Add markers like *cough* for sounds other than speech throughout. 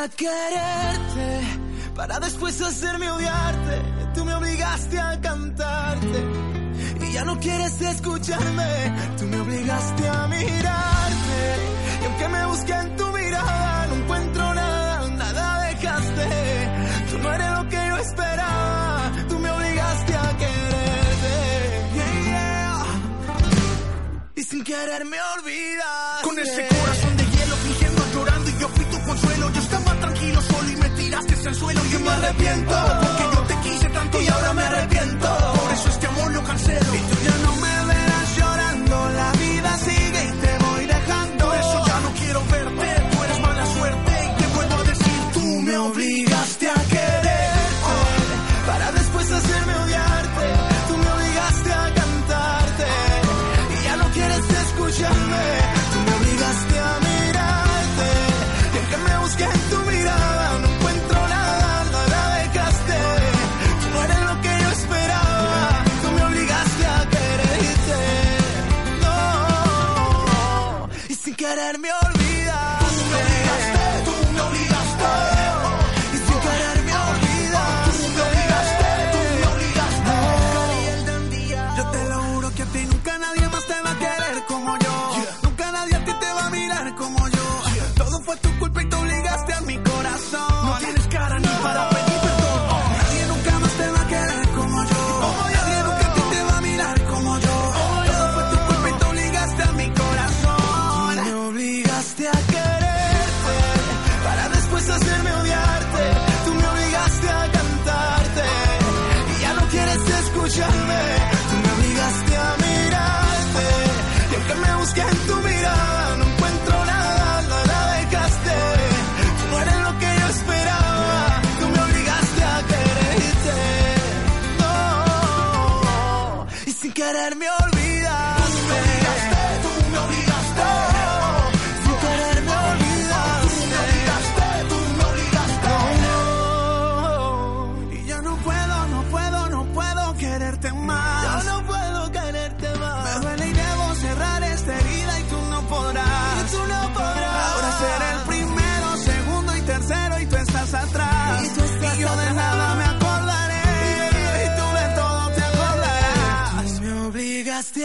A quererte para después hacerme odiarte. Tú me obligaste a cantarte y ya no quieres escucharme. Tú me obligaste a mirarte y aunque me busque en tu mirada no encuentro nada, nada dejaste. Tú no eres lo que yo esperaba. Tú me obligaste a quererte. Yeah, yeah. Y sin querer me olvidas. Con ese tranquilo solo y me tiraste al suelo. Y yo me arrepiento porque yo te quise tanto y ahora me arrepiento. Por eso este amor lo cancelo.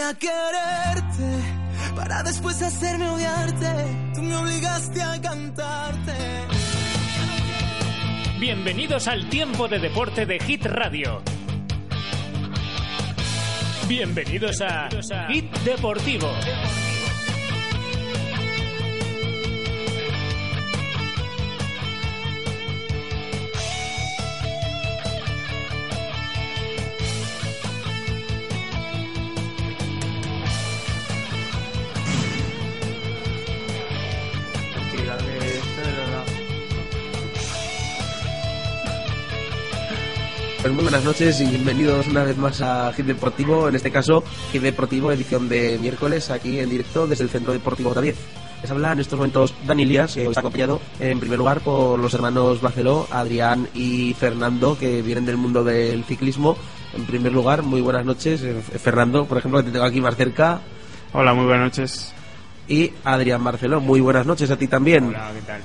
A quererte para después hacerme odiarte. Tú me obligaste a cantarte. Bienvenidos al tiempo de deporte de Hit Radio. Bienvenidos a Hit Deportivo. Muy buenas noches y bienvenidos una vez más a Hit Deportivo, en este caso Hit Deportivo edición de miércoles aquí en directo desde el Centro Deportivo J10. Les habla en estos momentos Dani Lías, que está acompañado en primer lugar por los hermanos Barceló, Adrián y Fernando, que vienen del mundo del ciclismo. En primer lugar, muy buenas noches. Eh, Fernando, por ejemplo, que te tengo aquí más cerca. Hola, muy buenas noches. Y Adrián Barceló, muy buenas noches a ti también. Hola, ¿qué tal?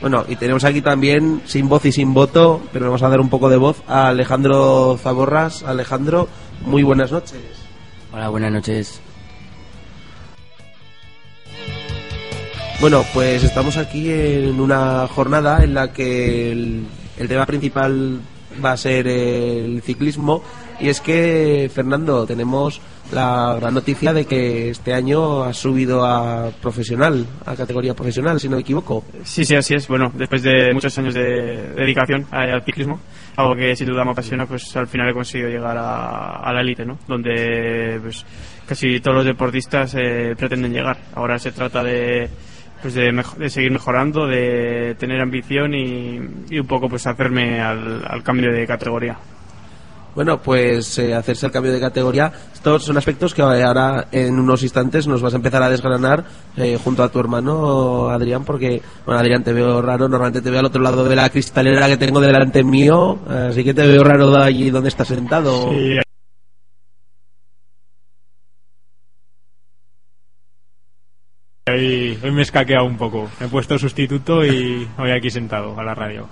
Bueno, y tenemos aquí también, sin voz y sin voto, pero vamos a dar un poco de voz a Alejandro Zaborras. Alejandro, muy buenas noches. Hola, buenas noches. Bueno, pues estamos aquí en una jornada en la que el, el tema principal va a ser el ciclismo y es que, Fernando, tenemos la gran noticia de que este año has subido a profesional, a categoría profesional, si no me equivoco. Sí, sí, así es. Bueno, después de muchos años de dedicación al ciclismo, algo que sin duda me apasiona, pues al final he conseguido llegar a, la élite, ¿no? Donde pues, casi todos los deportistas eh, pretenden llegar. Ahora se trata de pues de, de seguir mejorando, de tener ambición y, y un poco pues hacerme al cambio de categoría. Bueno, pues eh, hacerse el cambio de categoría. Estos son aspectos que ahora en unos instantes nos vas a empezar a desgranar eh, junto a tu hermano Adrián, porque, bueno, Adrián, te veo raro. Normalmente te veo al otro lado de la cristalera que tengo delante mío, así que te veo raro de allí donde estás sentado. Hoy me he escaqueado un poco. Me he puesto sustituto y hoy aquí sentado a la radio.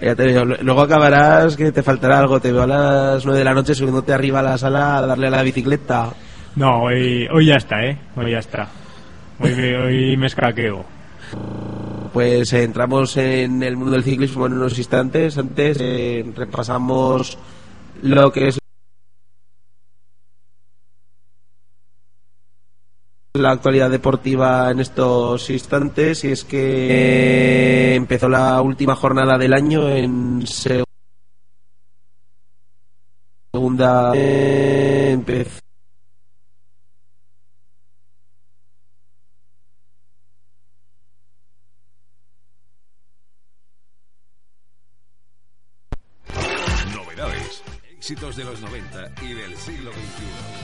Ya te veo. Luego acabarás que te faltará algo. Te veo a las 9 de la noche subiéndote arriba a la sala a darle a la bicicleta. No, hoy, hoy ya está, ¿eh? Hoy ya está. Hoy, me- hoy me escaqueo. Pues eh, entramos en el mundo del ciclismo en unos instantes. Antes eh, repasamos lo que es la actualidad deportiva en estos instantes y es que eh, empezó la última jornada del año en se- segunda eh, empezó Novedades, éxitos de los 90 y del siglo XXI.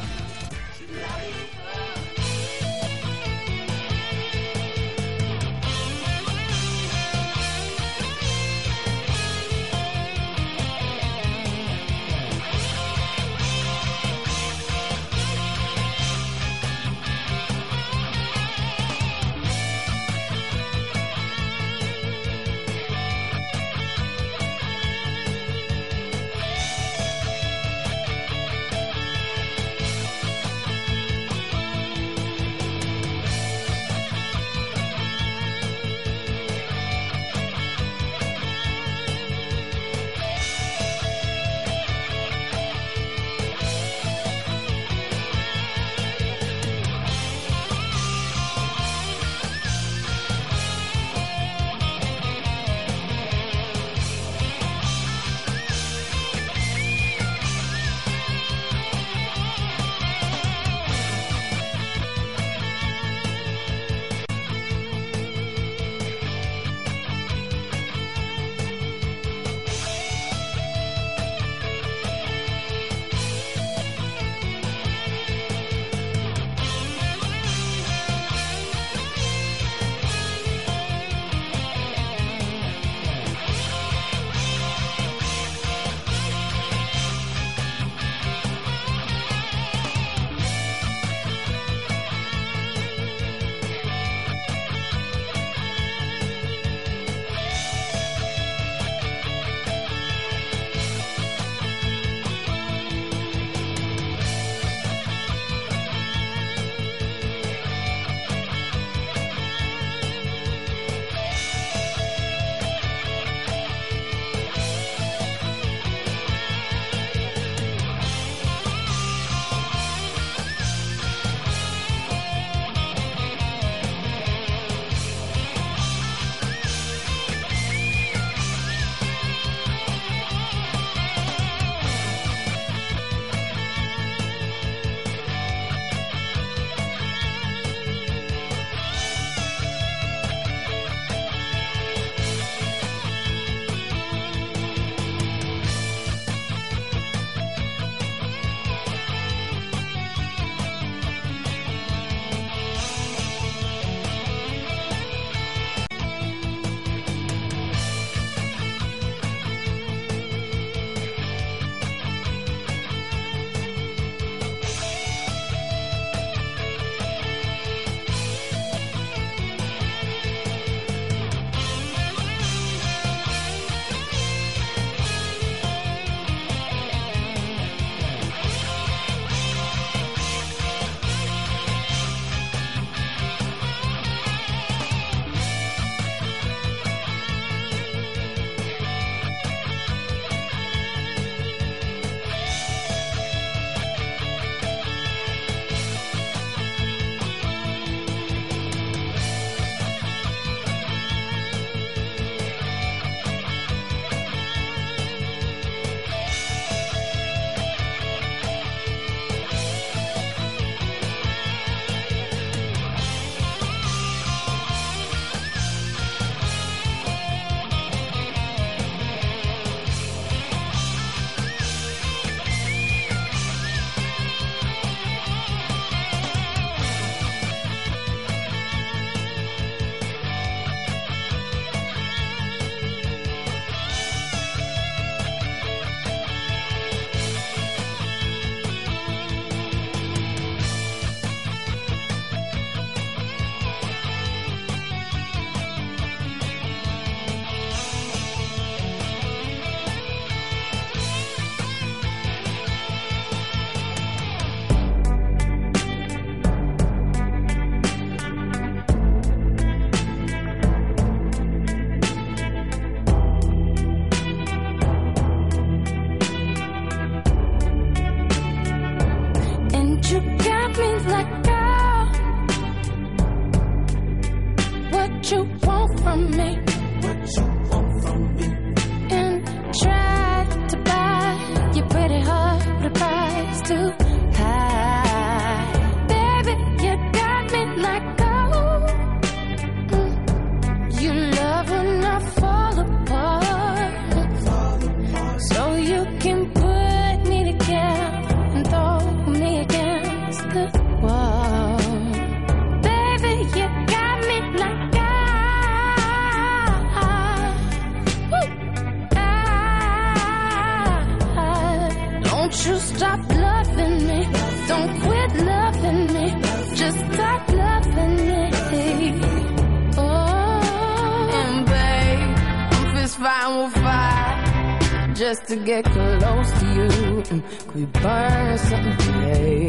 just to get close to you. And we burn something today?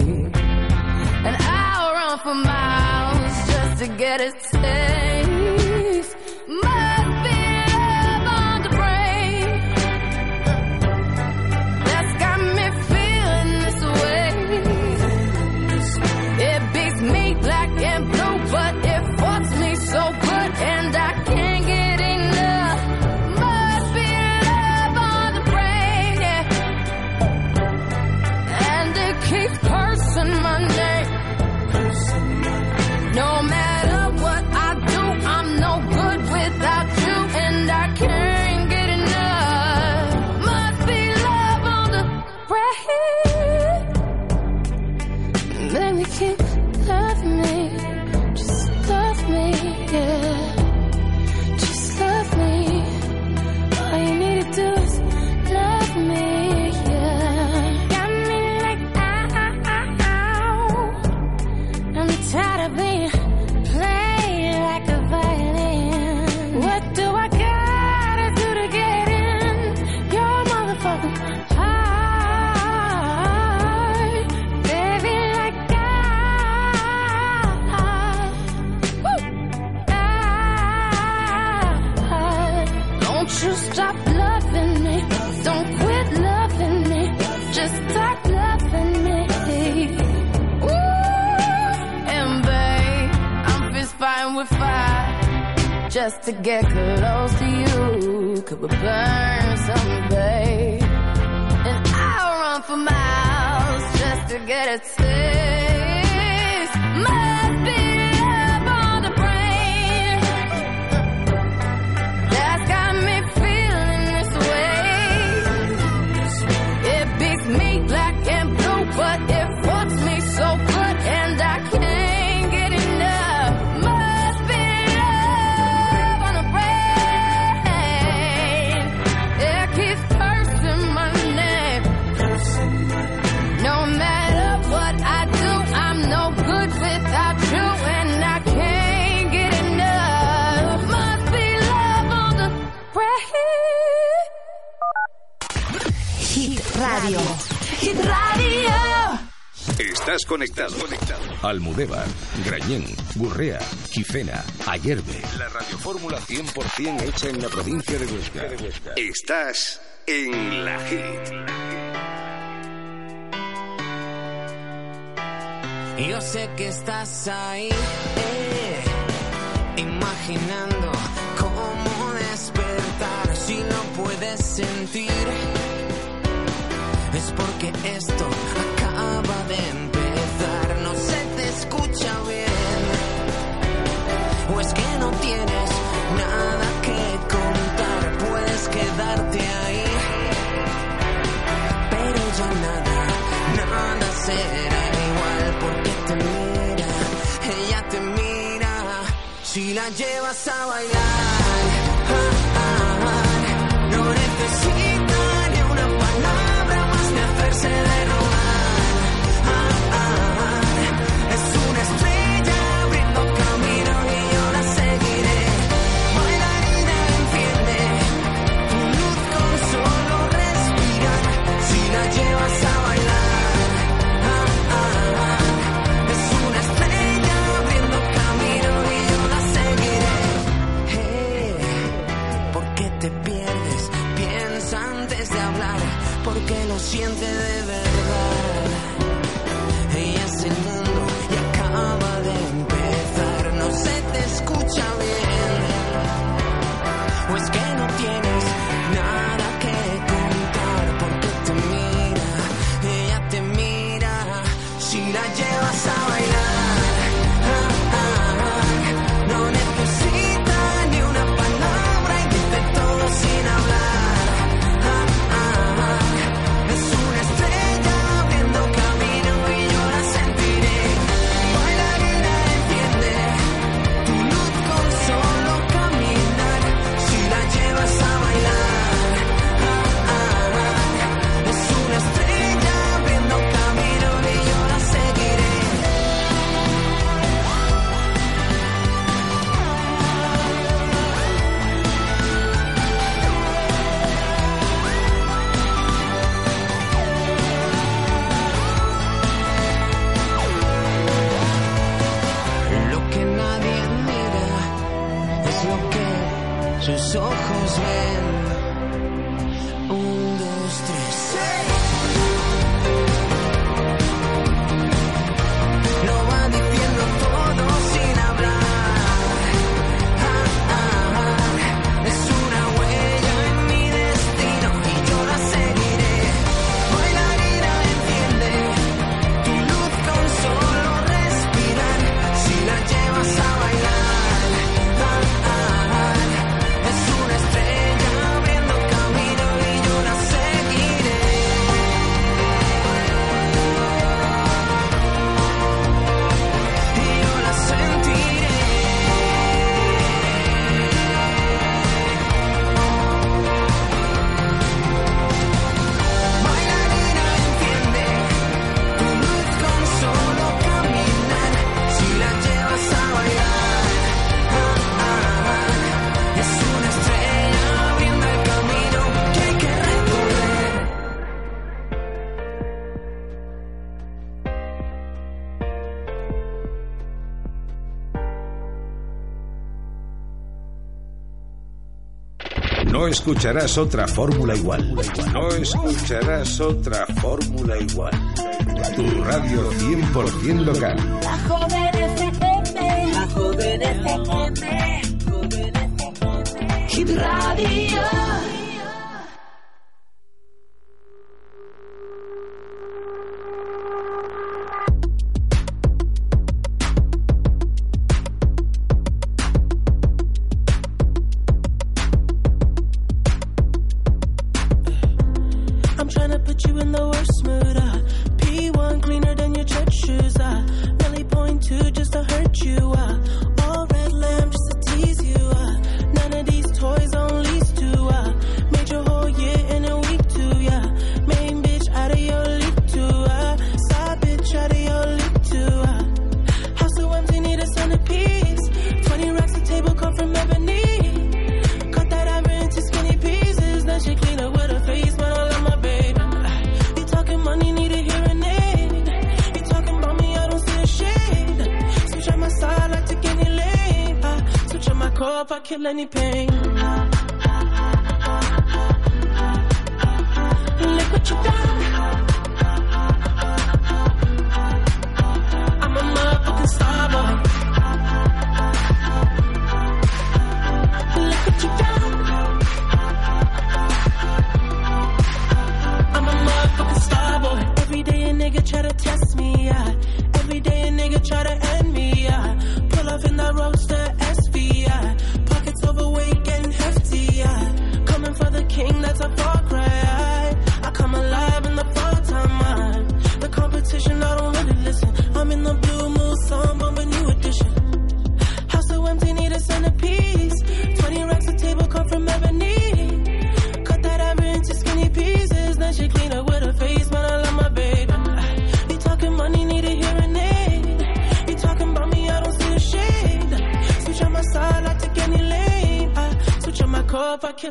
And I'll run for miles just to get a taste. just to get close to you. Could we burn someday? And I'll run for miles just to get a taste. Must be Estás conectado. conectado. Almudévar, Grañén, Gurrea, Quicena, Ayerbe. La radiofórmula 100% hecha en la provincia de Huesca. Estás en la hit. Yo sé que estás ahí, eh, imaginando cómo despertar si no puedes sentir. Es porque esto acaba de Pero ya nada, nada será igual porque te mira, ella te mira. Si la llevas a bailar, ah, ah, ah, no necesita ni una palabra más de hacerse de rogar. siente de verdad. escucharás otra fórmula igual. No escucharás otra fórmula igual. Tu radio 100% local. La joven FM. La joven FM. Joven FM. Hit radio.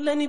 let me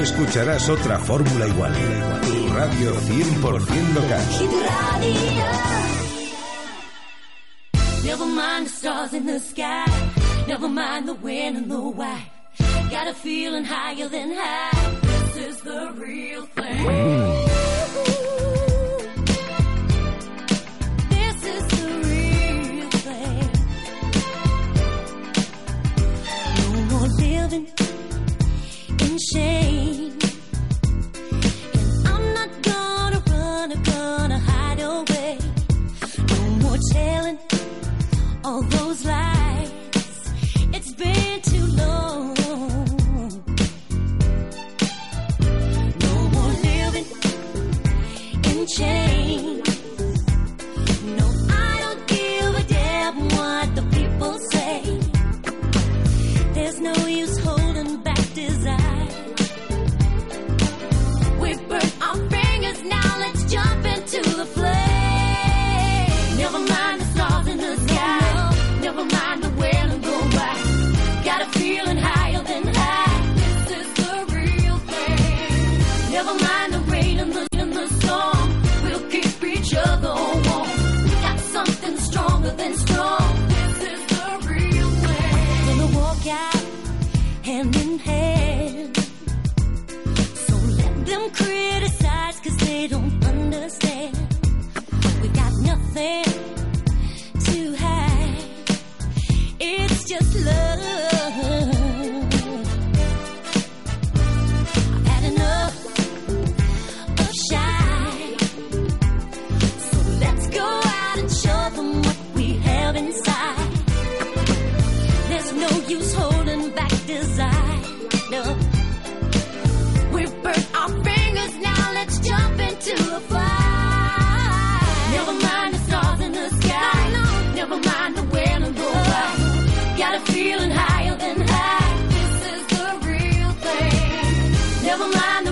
Escucharás otra fórmula igual. Tu radio 100% local. Never mind the stars in the sky. Never mind the when and the why. Got a feeling higher than high. This is the real thing. Never mind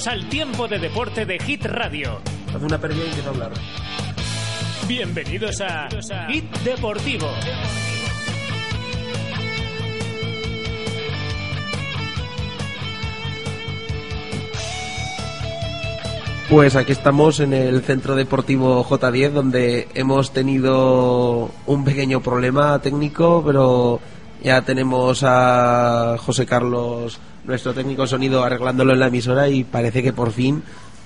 Bienvenidos al tiempo de deporte de Hit Radio. Hace una pérdida y a hablar. Bienvenidos a Hit Deportivo. Pues aquí estamos en el Centro Deportivo J10 donde hemos tenido un pequeño problema técnico, pero ya tenemos a José Carlos, nuestro técnico sonido, arreglándolo en la emisora y parece que por fin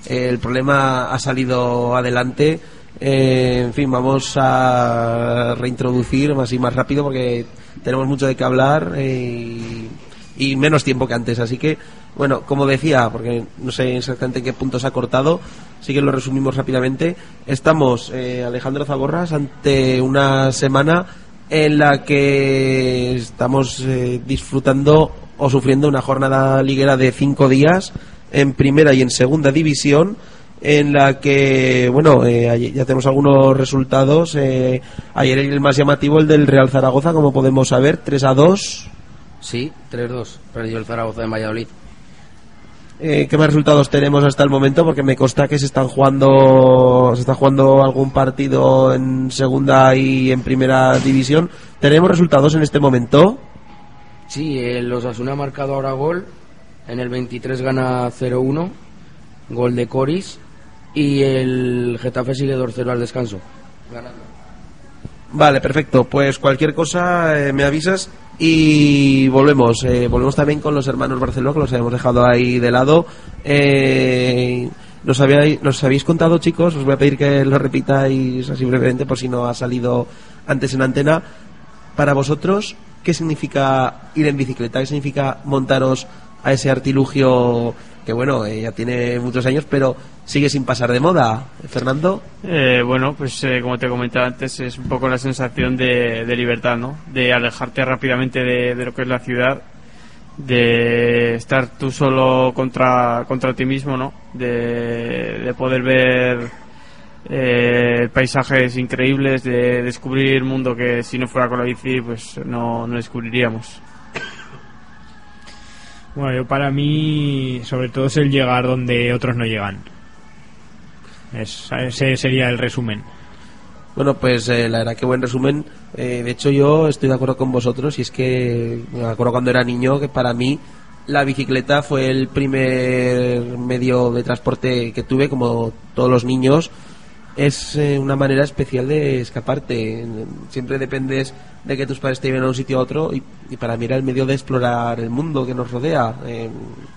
eh, el problema ha salido adelante. Eh, en fin, vamos a reintroducir más y más rápido porque tenemos mucho de qué hablar eh, y, menos tiempo que antes. Así que, bueno, como decía, porque no sé exactamente en qué punto se ha cortado, sí que lo resumimos rápidamente. Estamos, eh, Alejandro Zaborras, ante una semana en la que estamos eh, disfrutando o sufriendo una jornada liguera de cinco días en primera y en segunda división en la que, bueno, eh, ya tenemos algunos resultados. Eh, ayer el más llamativo, el del Real Zaragoza, como podemos saber, 3 a 2. Sí, 3-2. Perdió el Zaragoza de Valladolid. Eh, ¿Qué más resultados tenemos hasta el momento? Porque me consta que se están jugando, se está jugando algún partido en segunda y en primera división. ¿Tenemos resultados en este momento? Sí, el Osasuna ha marcado ahora gol. En el 23 gana 0-1. Gol de Coris. Y el Getafe sigue 2-0 al descanso. Ganando. Vale, perfecto. Pues cualquier cosa eh, me avisas y volvemos. Eh, volvemos también con los hermanos Barcelona, que los habíamos dejado ahí de lado. Eh, nos, habíais, nos habéis contado, chicos, os voy a pedir que lo repitáis así brevemente por si no ha salido antes en antena. Para vosotros, ¿qué significa ir en bicicleta? ¿Qué significa montaros a ese artilugio que bueno, eh, ya tiene muchos años, pero sigue sin pasar de moda. Fernando. Eh, bueno, pues eh, como te comentaba antes, es un poco la sensación de, libertad, ¿no? De alejarte rápidamente de, lo que es la ciudad, de estar tú solo contra, contra ti mismo, ¿no? De poder ver eh, paisajes increíbles, de descubrir mundo que si no fuera con la bici, pues no, no descubriríamos. Bueno, yo para mí, sobre todo es el llegar donde otros no llegan. Es- ese sería el resumen. Bueno, pues eh, la verdad que buen resumen. Eh, de hecho, yo estoy de acuerdo con vosotros y es que me acuerdo cuando era niño que para mí la bicicleta fue el primer medio de transporte que tuve, como todos los niños. Es eh, una manera especial de escaparte. Siempre dependes de que tus padres te lleven a un sitio a otro y, y para mí era el medio de explorar el mundo que nos rodea. Eh,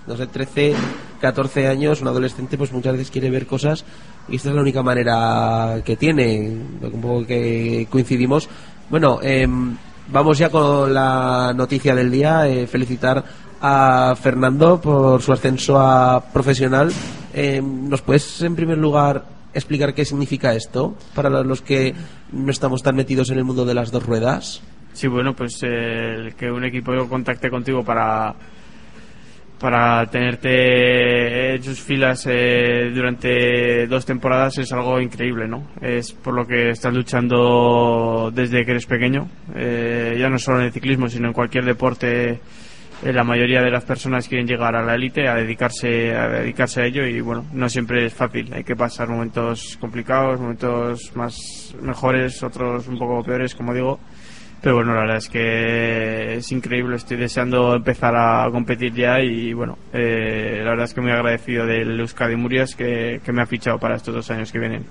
no sé, 13, 14 años, un adolescente pues muchas veces quiere ver cosas y esta es la única manera que tiene. Un poco que coincidimos. Bueno, em, vamos ya con la noticia del día. Eh, felicitar a Fernando por su ascenso a profesional. Em, ¿Nos puedes, en primer lugar, explicar qué significa esto para los que no estamos tan metidos en el mundo de las dos ruedas? Sí, bueno, pues eh, que un equipo contacte contigo para para tenerte en sus filas eh, durante dos temporadas es algo increíble, ¿no? Es por lo que estás luchando desde que eres pequeño, eh, ya no solo en el ciclismo, sino en cualquier deporte. Eh, la mayoría de las personas quieren llegar a la élite, a dedicarse, a dedicarse a ello y bueno, no siempre es fácil. Hay que pasar momentos complicados, momentos más mejores, otros un poco peores, como digo. Pero bueno, la verdad es que es increíble, estoy deseando empezar a competir ya y bueno, eh, la verdad es que muy agradecido del Euskadi Murias que, que me ha fichado para estos dos años que vienen.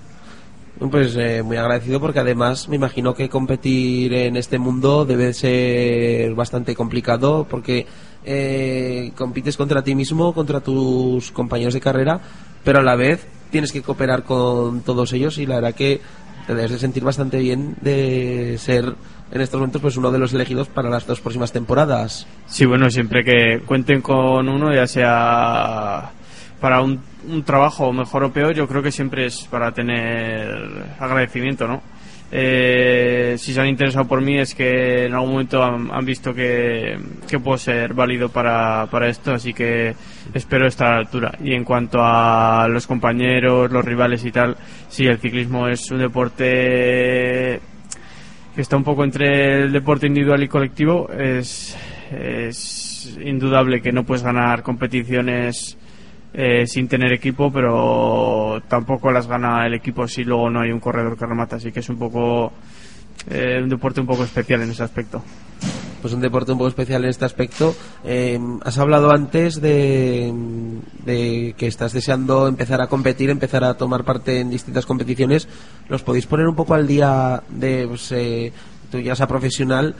Pues eh, muy agradecido porque además me imagino que competir en este mundo debe ser bastante complicado porque eh, compites contra ti mismo, contra tus compañeros de carrera, pero a la vez tienes que cooperar con todos ellos y la verdad que te debes de sentir bastante bien de ser en estos momentos pues uno de los elegidos para las dos próximas temporadas. Sí, bueno, siempre que cuenten con uno, ya sea para un, un trabajo mejor o peor, yo creo que siempre es para tener agradecimiento, ¿no? Eh, si se han interesado por mí es que en algún momento han, han visto que, que puedo ser válido para, para esto, así que espero estar a la altura. Y en cuanto a los compañeros, los rivales y tal, sí, el ciclismo es un deporte que está un poco entre el deporte individual y colectivo. Es, es indudable que no puedes ganar competiciones eh, sin tener equipo, pero tampoco las gana el equipo si luego no hay un corredor que remata. Así que es un poco eh, un deporte un poco especial en ese aspecto. pues un deporte un poco especial en este aspecto. Eh, has hablado antes de, que estás deseando empezar a competir, empezar a tomar parte en distintas competiciones. ¿Los podéis poner un poco al día de pues, eh, tú ya a profesional?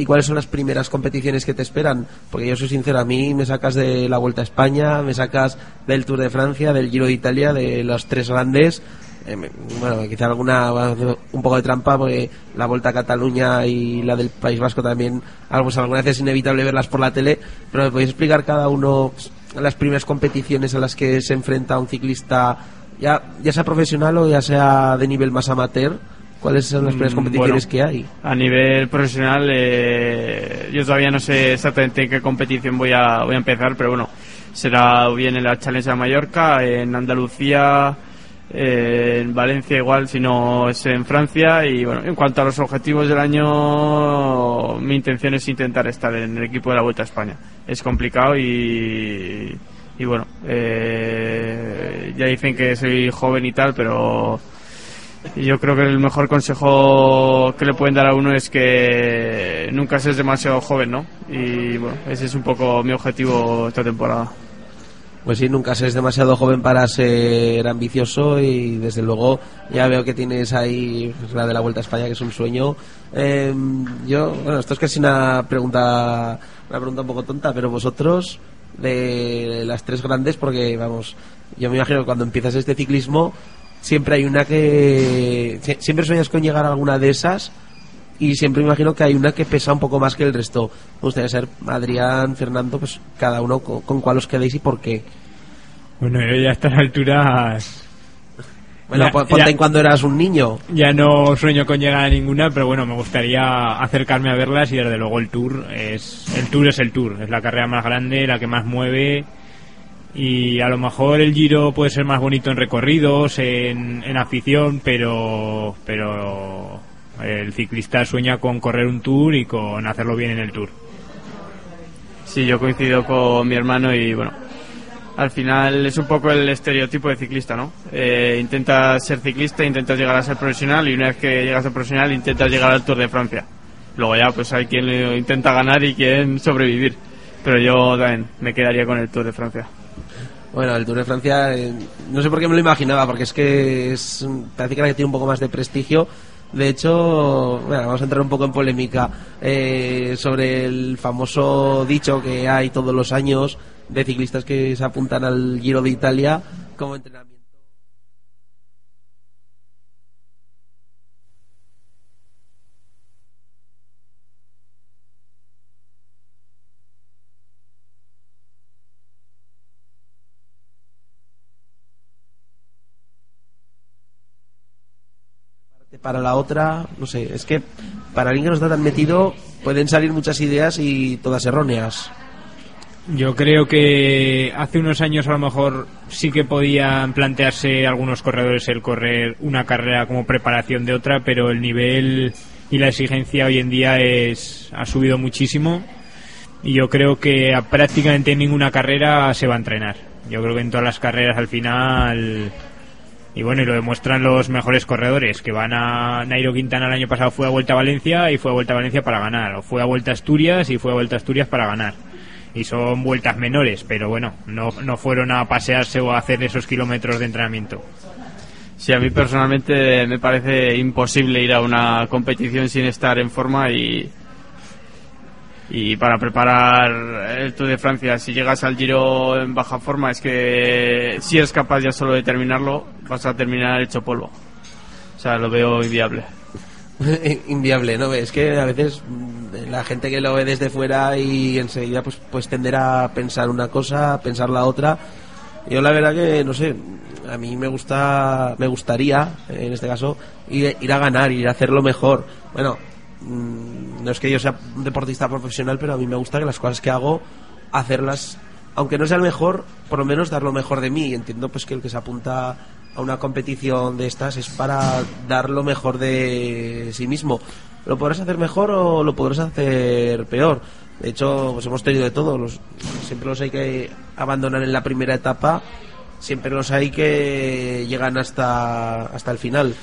¿Y cuáles son las primeras competiciones que te esperan? Porque yo soy sincero, a mí me sacas de la Vuelta a España, me sacas del Tour de Francia, del Giro de Italia, de los tres grandes. Eh, bueno, quizá alguna un poco de trampa, porque la Vuelta a Cataluña y la del País Vasco también, pues, alguna vez es inevitable verlas por la tele, pero ¿me podéis explicar cada uno las primeras competiciones a las que se enfrenta un ciclista, ya, ya sea profesional o ya sea de nivel más amateur? ¿Cuáles son las primeras Mm, competiciones bueno, que hay? A nivel profesional, eh, yo todavía no sé exactamente en qué competición voy a, voy a empezar, pero bueno, será bien en la Challenge de Mallorca, en Andalucía, eh, en Valencia igual, si no es en Francia. Y bueno, en cuanto a los objetivos del año, mi intención es intentar estar en el equipo de la Vuelta a España. Es complicado y, y bueno, eh, ya dicen que soy joven y tal, pero yo creo que el mejor consejo que le pueden dar a uno es que nunca seas demasiado joven, ¿no? Y bueno, ese es un poco mi objetivo esta temporada. Pues sí, nunca seas demasiado joven para ser ambicioso y desde luego ya veo que tienes ahí pues, la de la Vuelta a España que es un sueño. Eh, yo, bueno, esto es casi una pregunta, una pregunta un poco tonta, pero vosotros de las tres grandes, porque vamos, yo me imagino que cuando empiezas este ciclismo siempre hay una que sie- siempre sueñas con llegar a alguna de esas y siempre imagino que hay una que pesa un poco más que el resto. Me gustaría ser Adrián, Fernando, pues cada uno con, con cuál os quedéis y por qué. Bueno, yo ya a estas alturas... Bueno, Ya- pon- ponte ya- en cuando eras un niño. Ya no sueño con llegar a ninguna, pero bueno, me gustaría acercarme a verlas y desde luego el Tour es el Tour es el Tour, es la carrera más grande, la que más mueve y a lo mejor el Giro puede ser más bonito en recorridos, en, afición, pero pero el ciclista sueña con correr un Tour y con hacerlo bien en el Tour. Sí, yo coincido con mi hermano y bueno, al final es un poco el estereotipo de ciclista, ¿no? Eh, intentas ser ciclista, intentas llegar a ser profesional y una vez que llegas a ser profesional intentas llegar al Tour de Francia. Luego ya pues hay quien intenta ganar y quien sobrevivir. Pero yo también me quedaría con el Tour de Francia. Bueno, el Tour de Francia, eh, no sé por qué me lo imaginaba, porque es que es, parece que tiene un poco más de prestigio. De hecho, bueno, vamos a entrar un poco en polémica eh, sobre el famoso dicho que hay todos los años de ciclistas que se apuntan al Giro de Italia como entrenamiento. Para la otra, no sé, es que para alguien que no está tan metido pueden salir muchas ideas y todas erróneas. Yo creo que hace unos años a lo mejor sí que podían plantearse algunos corredores el correr una carrera como preparación de otra, pero el nivel y la exigencia hoy en día es ha subido muchísimo y yo creo que a prácticamente ninguna carrera se va a entrenar. Yo creo que en todas las carreras al final y bueno, y lo demuestran los mejores corredores, que van a Nairo Quintana el año pasado fue a Vuelta a Valencia y fue a Vuelta a Valencia para ganar, o fue a Vuelta a Asturias y fue a Vuelta a Asturias para ganar. Y son vueltas menores, pero bueno, no, no fueron a pasearse o a hacer esos kilómetros de entrenamiento. Sí, a mí personalmente me parece imposible ir a una competición sin estar en forma y, y para preparar el Tour de Francia, si llegas al Giro en baja forma, es que si eres capaz ya solo de terminarlo, vas a terminar hecho polvo. O sea, lo veo inviable. *laughs* Inviable, ¿no? Es que a veces mm, la gente que lo ve desde fuera y enseguida pues, pues tenderá a pensar una cosa, a pensar la otra. Yo la verdad que, no sé, a mí me gusta, me gustaría, en este caso, ir, ir a ganar, ir a hacerlo mejor. Bueno, no es que yo sea un deportista profesional, pero a mí me gusta que las cosas que hago, hacerlas, aunque no sea el mejor, por lo menos dar lo mejor de mí. Entiendo pues que el que se apunta a una competición de estas es para dar lo mejor de sí mismo. ¿Lo podrás hacer mejor o lo podrás hacer peor? De hecho, pues hemos tenido de todo. Los, siempre los hay que abandonar en la primera etapa, siempre los hay que llegan hasta, hasta el final.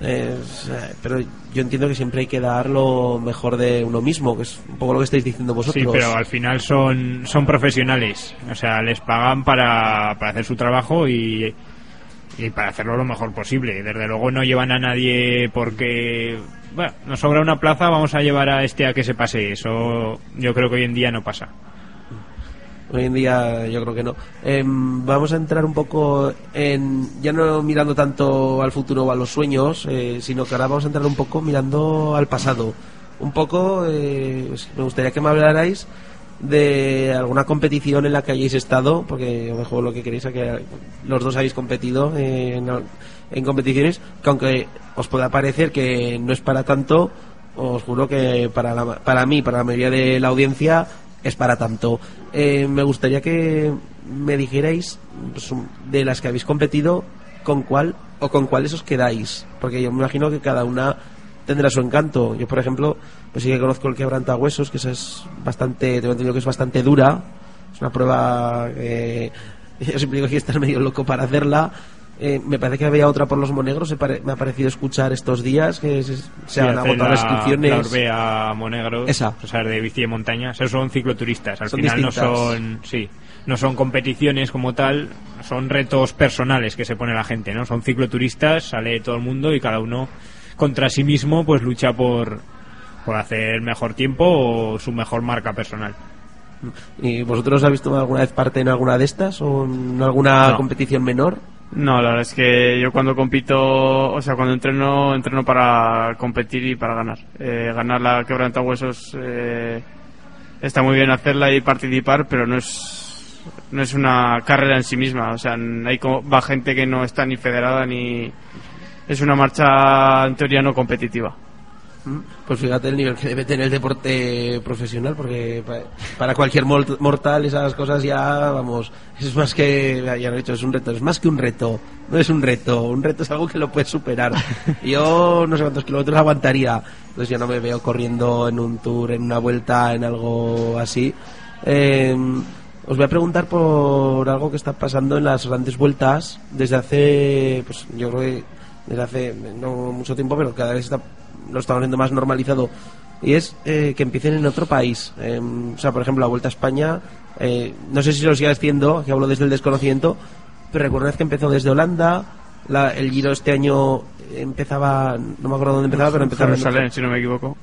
Es, eh, pero yo entiendo que siempre hay que dar lo mejor de uno mismo, que es un poco lo que estáis diciendo vosotros. Sí, pero al final son, son profesionales. O sea, les pagan para, para hacer su trabajo y, y para hacerlo lo mejor posible. Desde luego no llevan a nadie porque, bueno, nos sobra una plaza, vamos a llevar a este a que se pase. Eso yo creo que hoy en día no pasa. Hoy en día yo creo que no. Em, vamos a entrar un poco en, ya no mirando tanto al futuro o a los sueños, eh, sino que ahora vamos a entrar un poco mirando al pasado. Un poco, eh, me gustaría que me hablarais de alguna competición en la que hayáis estado, porque yo me juego lo que queréis, a que los dos habéis competido en, en competiciones, que aunque os pueda parecer que no es para tanto, os juro que para, la- para mí, para la mayoría de la audiencia, es para tanto. Eh, me gustaría que me dijerais pues, de las que habéis competido, con cuál o con cuáles os quedáis, porque yo me imagino que cada una tendrá su encanto. Yo, por ejemplo, pues sí que conozco el quebrantahuesos, que esa es bastante, tengo entendido que es bastante dura, es una prueba que *laughs* yo siempre digo que estar medio loco para hacerla. Eh, me parece que había otra por los monegros, me ha parecido escuchar estos días que se, se Sí, han agotado las la- inscripciones. La Orbea Monegros, Esa. o sea, de bici de montaña, esos son cicloturistas. Al Son final distintas. no son, sí, no son competiciones como tal, son retos personales que se pone la gente, ¿no? Son cicloturistas, sale todo el mundo y cada uno contra sí mismo pues lucha por, por hacer mejor tiempo o su mejor marca personal. ¿Y vosotros habéis tomado alguna vez parte en alguna de estas o en alguna No. competición menor? No, la verdad es que yo cuando compito, o sea, cuando entreno, entreno para competir y para ganar. Eh, ganar la quebrantahuesos eh, está muy bien hacerla y participar, pero no es no es una carrera en sí misma. O sea, hay va gente que no está ni federada ni. Es una marcha en teoría no competitiva. Pues fíjate el nivel que debe tener el deporte profesional, porque pa- para cualquier mortal esas cosas ya, vamos, es más que, ya lo he dicho, es un reto, es más que un reto, no es un reto, un reto es algo que lo puedes superar. *laughs* Yo no sé cuántos kilómetros aguantaría, entonces yo no me veo corriendo en un tour, en una vuelta, en algo así. Eh, os voy a preguntar por algo que está pasando en las grandes vueltas desde hace, pues yo creo que desde hace no mucho tiempo, pero cada vez está, lo estamos viendo más normalizado. Y es eh, que empiecen en otro país. Eh, o sea, por ejemplo, la Vuelta a España, eh, no sé si lo sigue haciendo, que hablo desde el desconocimiento, pero recordad que empezó desde Holanda. La- el Giro este año empezaba, no me acuerdo dónde empezaba, pero empezaba en Jerusalén, si no me equivoco.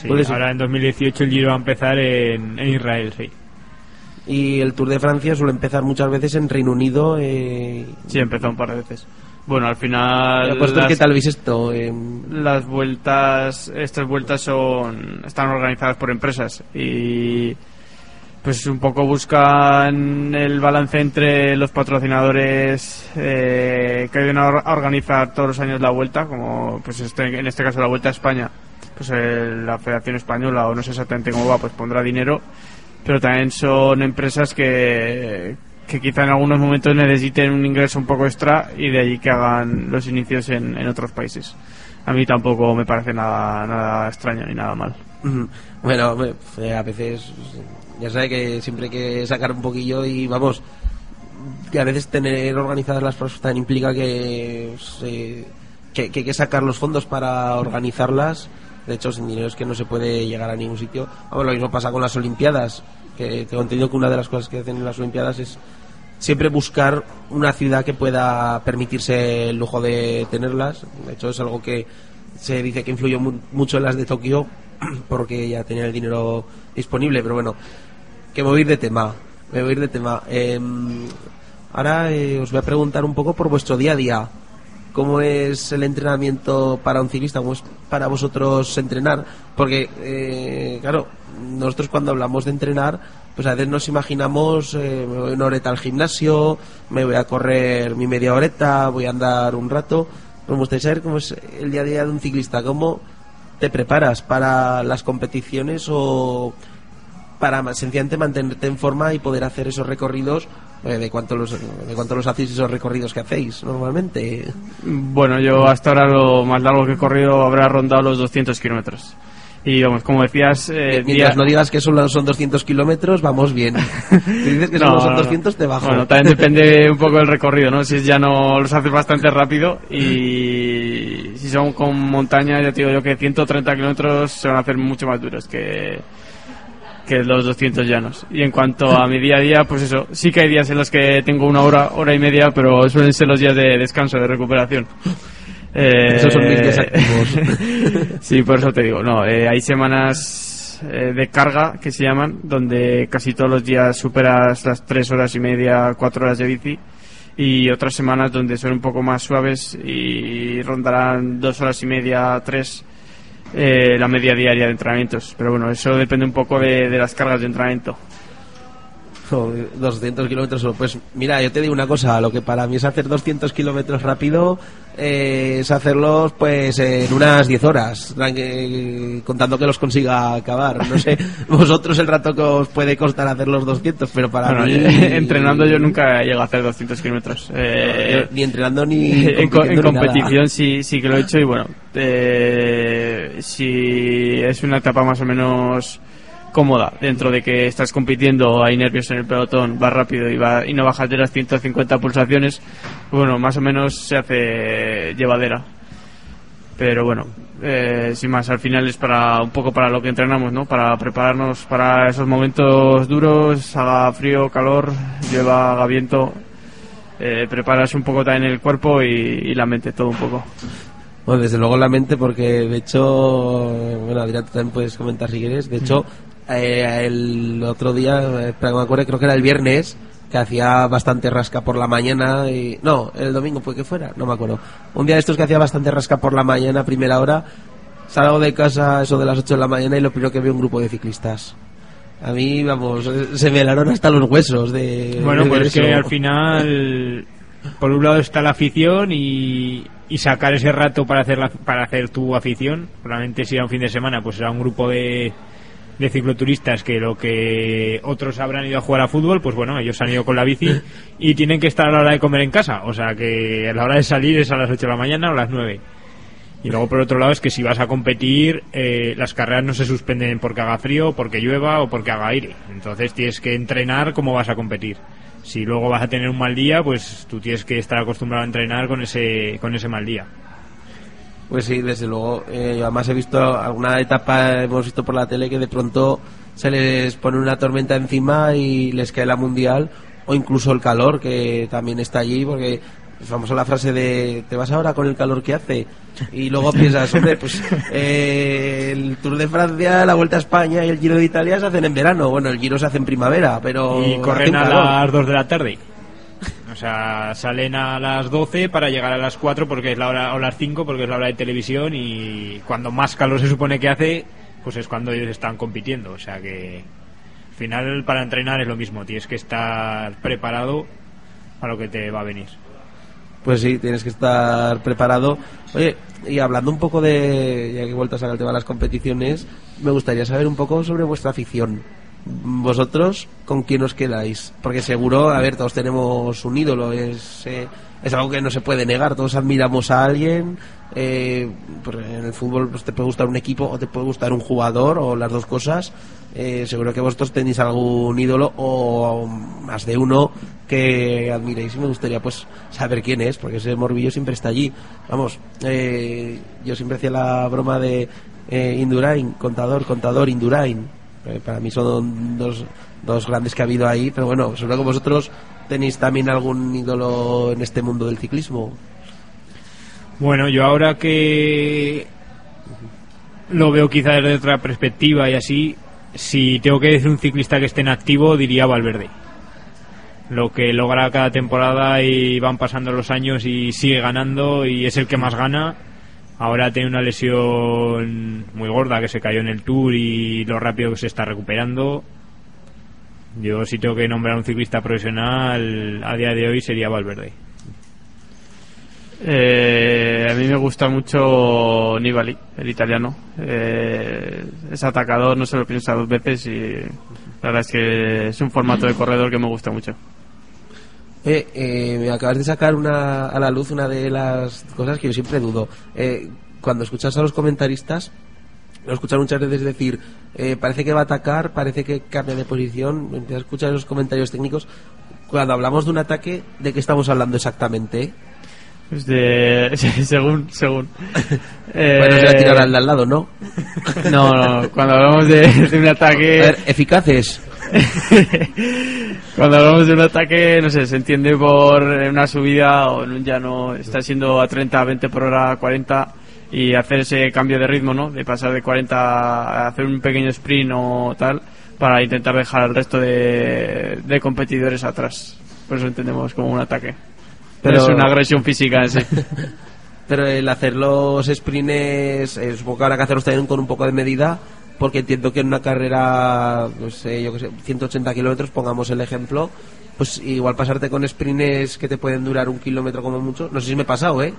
Sí, Puede ser. ahora en 2018 el Giro va a empezar en, en Israel, sí. Y el Tour de Francia suele empezar muchas veces en Reino Unido. Eh, Sí, empezó un par de veces. Bueno, al final. Vosotros, las- ¿qué tal veis esto? Eh, las vueltas estas vueltas son están organizadas por empresas y pues un poco buscan el balance entre los patrocinadores eh, que or- a organizar todos los años la vuelta como pues este, en este caso la vuelta a España pues el- la Federación Española o no sé exactamente cómo va pues pondrá dinero pero también son empresas que que quizá en algunos momentos necesiten un ingreso un poco extra y de allí que hagan los inicios en, en otros países. A mí tampoco me parece nada, nada extraño ni nada mal. Bueno, eh, a veces ya sabe que siempre hay que sacar un poquillo y vamos, que a veces tener organizadas las cosas también implica que, se- que, que hay que sacar los fondos para organizarlas. De hecho, sin dinero es que no se puede llegar a ningún sitio. Vamos, lo mismo pasa con las Olimpiadas, que tengo entendido que una de las cosas que hacen en las Olimpiadas es siempre buscar una ciudad que pueda permitirse el lujo de tenerlas. De hecho, es algo que se dice que influyó mu- mucho en las de Tokio *clears throat* porque ya tenían el dinero disponible. Pero bueno, que me voy a ir de tema. Me voy a ir de tema. Em, ahora eh, os voy a preguntar un poco por vuestro día a día. ¿Cómo es el entrenamiento para un ciclista? ¿Cómo es para vosotros entrenar? Porque, eh, claro, nosotros cuando hablamos de entrenar, pues a veces nos imaginamos, eh, me voy una horeta al gimnasio, me voy a correr mi media horeta, voy a andar un rato. Me gustaría saber cómo es el día a día de un ciclista, cómo te preparas para las competiciones o para sencillamente mantenerte en forma y poder hacer esos recorridos de cuánto los de cuánto los hacéis esos recorridos que hacéis normalmente Bueno, yo hasta ahora lo más largo que he corrido habrá rondado los 200 kilómetros. Y vamos, como decías, eh, mientras día- no digas que solo son 200 kilómetros vamos bien *laughs* si dices que No, solo son no, no. 200 te bajo Bueno, también depende un poco del recorrido, ¿no? Si ya no los haces bastante rápido y si son con montaña, ya te digo yo que 130 kilómetros se van a hacer mucho más duros que, que los 200 llanos. Y en cuanto a mi día a día, pues eso, sí que hay días en los que tengo una hora, hora y media, pero suelen ser los días de descanso, de recuperación. Eh, *laughs* Esos son mis días activos. *laughs* sí, por eso te digo, no, eh, hay semanas eh, de carga que se llaman, donde casi todos los días superas las tres horas y media, cuatro horas de bici, y otras semanas donde son un poco más suaves y rondarán dos horas y media, tres, eh, la media diaria de entrenamientos. Pero bueno, eso depende un poco de, de las cargas de entrenamiento. *laughs* Joder, 200 kilómetros solo. Pues mira, yo te digo una cosa, lo que para mí es hacer 200 kilómetros rápido eh, es hacerlos pues en unas 10 horas, eh, contando que los consiga acabar. No sé, *laughs* vosotros el rato que os puede costar hacer los 200, pero para Bueno, mí... *laughs* entrenando yo nunca llego a hacer 200 kilómetros. Eh, Ni entrenando ni en, co- en compitiendo ni nada. competición sí, sí que lo he hecho y bueno, eh, si es una etapa más o menos cómoda dentro de que estás compitiendo, hay nervios en el pelotón, vas rápido y, va, y no bajas de las 150 pulsaciones, bueno, más o menos se hace llevadera. Pero bueno, eh, sin más, al final es para un poco para lo que entrenamos, ¿no? Para prepararnos para esos momentos duros, haga frío, calor, llueva, haga viento, eh, preparas un poco también el cuerpo y la mente, todo un poco. Bueno, desde luego la mente, porque de hecho, bueno, Adrián, tú también puedes comentar si quieres. De hecho, eh, el otro día, eh, espera que me acuerdo, creo que era el viernes, que hacía bastante rasca por la mañana. y No, el domingo fue que fuera, no me acuerdo. Un día de estos que hacía bastante rasca por la mañana, primera hora. Salgo de casa eso de las 8 de la mañana y lo primero que veo un grupo de ciclistas. A mí, vamos, se me helaron hasta los huesos de. Bueno, de pues es que al final, por un lado está la afición y, y sacar ese rato para hacer, la- para hacer tu afición. Probablemente si era un fin de semana, pues será un grupo de, de cicloturistas que lo que otros habrán ido a jugar a fútbol, pues bueno, ellos han ido con la bici *laughs* y tienen que estar a la hora de comer en casa. O sea que a la hora de salir es a las 8 de la mañana o a las 9. Y luego por otro lado es que si vas a competir, eh, las carreras no se suspenden porque haga frío, porque llueva o porque haga aire. Entonces tienes que entrenar cómo vas a competir. Si luego vas a tener un mal día, pues tú tienes que estar acostumbrado a entrenar con ese, con ese mal día. Pues sí, desde luego. Eh, además he visto alguna etapa, hemos visto por la tele que de pronto se les pone una tormenta encima y les cae la mundial o incluso el calor que también está allí porque es famosa la frase de te vas ahora con el calor que hace y luego piensas, hombre, pues eh, el Tour de Francia, la Vuelta a España y el Giro de Italia se hacen en verano. Bueno, el Giro se hace en primavera, pero Y corren a las 2 de la tarde. O sea, salen a las 12 para llegar a las 4 porque es la hora, o las 5 porque es la hora de televisión y cuando más calor se supone que hace, pues es cuando ellos están compitiendo. O sea que al final para entrenar es lo mismo, tienes que estar preparado a lo que te va a venir. Pues sí, tienes que estar preparado. Oye, y hablando un poco de, ya que he vuelto a sacar el tema de las competiciones, me gustaría saber un poco sobre vuestra afición. Vosotros, ¿con quién os quedáis? Porque seguro, a ver, todos tenemos un ídolo, es, eh, es algo que no se puede negar, todos admiramos a alguien. eh, pues en el fútbol pues, te puede gustar un equipo o te puede gustar un jugador o las dos cosas. Eh, seguro que vosotros tenéis algún ídolo o más de uno que admiréis y me gustaría pues saber quién es, porque ese morbillo siempre está allí. Vamos, eh, yo siempre hacía la broma de eh, Indurain, contador, contador, Indurain. Eh, para mí son dos, dos grandes que ha habido ahí, pero bueno, seguro que vosotros tenéis también algún ídolo en este mundo del ciclismo. Bueno, yo ahora que lo veo quizá desde otra perspectiva y así, si tengo que decir un ciclista que esté en activo, diría Valverde. Lo que logra cada temporada y van pasando los años y sigue ganando y es el que más gana. Ahora tiene una lesión muy gorda que se cayó en el Tour y lo rápido que se está recuperando. Yo si tengo que nombrar un ciclista profesional a día de hoy sería Valverde. Eh, a mí me gusta mucho Nibali, el italiano. Eh, es atacador, no se lo piensa dos veces y la verdad es que es un formato de corredor que me gusta mucho. Eh, eh, me acabas de sacar a la luz una de las cosas que yo siempre dudo. Cuando escuchas a los comentaristas, lo escuchas muchas veces decir, parece que va a atacar, parece que cambia de posición, empiezas a escuchar esos comentarios técnicos. Cuando hablamos de un ataque, ¿de qué estamos hablando exactamente? Pues de, *laughs* según, según. *laughs* Bueno, se va a tirar al de al lado, ¿no? *laughs* No, no, cuando hablamos de, de un ataque... A ver, eficaces. Cuando hablamos de un ataque, no sé, se entiende por una subida o en un llano, está siendo a 30, 20 por hora, 40 y hacer ese cambio de ritmo, ¿no? De pasar de 40 a hacer un pequeño sprint o tal para intentar dejar al resto de, de competidores atrás. Por eso entendemos como un ataque. Pero- es una agresión física en sí. *laughs* Pero el hacer los sprints, eh, supongo que habrá que hacerlos también con un poco de medida, porque entiendo que en una carrera, pues, eh, yo que sé, 180 kilómetros, pongamos el ejemplo, pues igual pasarte con sprints que te pueden durar un kilómetro como mucho. No sé si me he pasado, ¿eh?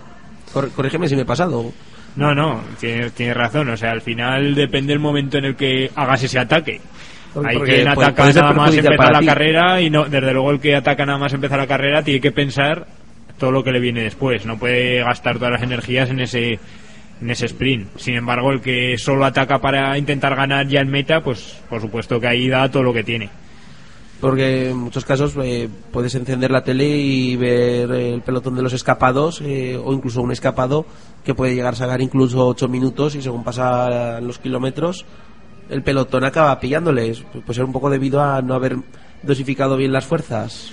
Cor- corrígeme si me he pasado. No, no, tienes, tienes razón. O sea, al final depende el momento en el que hagas ese ataque. Porque- Hay quien ataca nada más empezar la ti. carrera y no, desde luego el que ataca nada más empezar la carrera tiene que pensar todo lo que le viene después. No puede gastar todas las energías en ese en ese sprint. Sin embargo, el que solo ataca para intentar ganar ya en meta, pues por supuesto que ahí da todo lo que tiene. Porque en muchos casos eh, puedes encender la tele y ver el pelotón de los escapados eh, o incluso un escapado que puede llegar a sacar incluso 8 minutos y según pasan los kilómetros el pelotón acaba pillándoles. Puede ser un poco debido a no haber dosificado bien las fuerzas.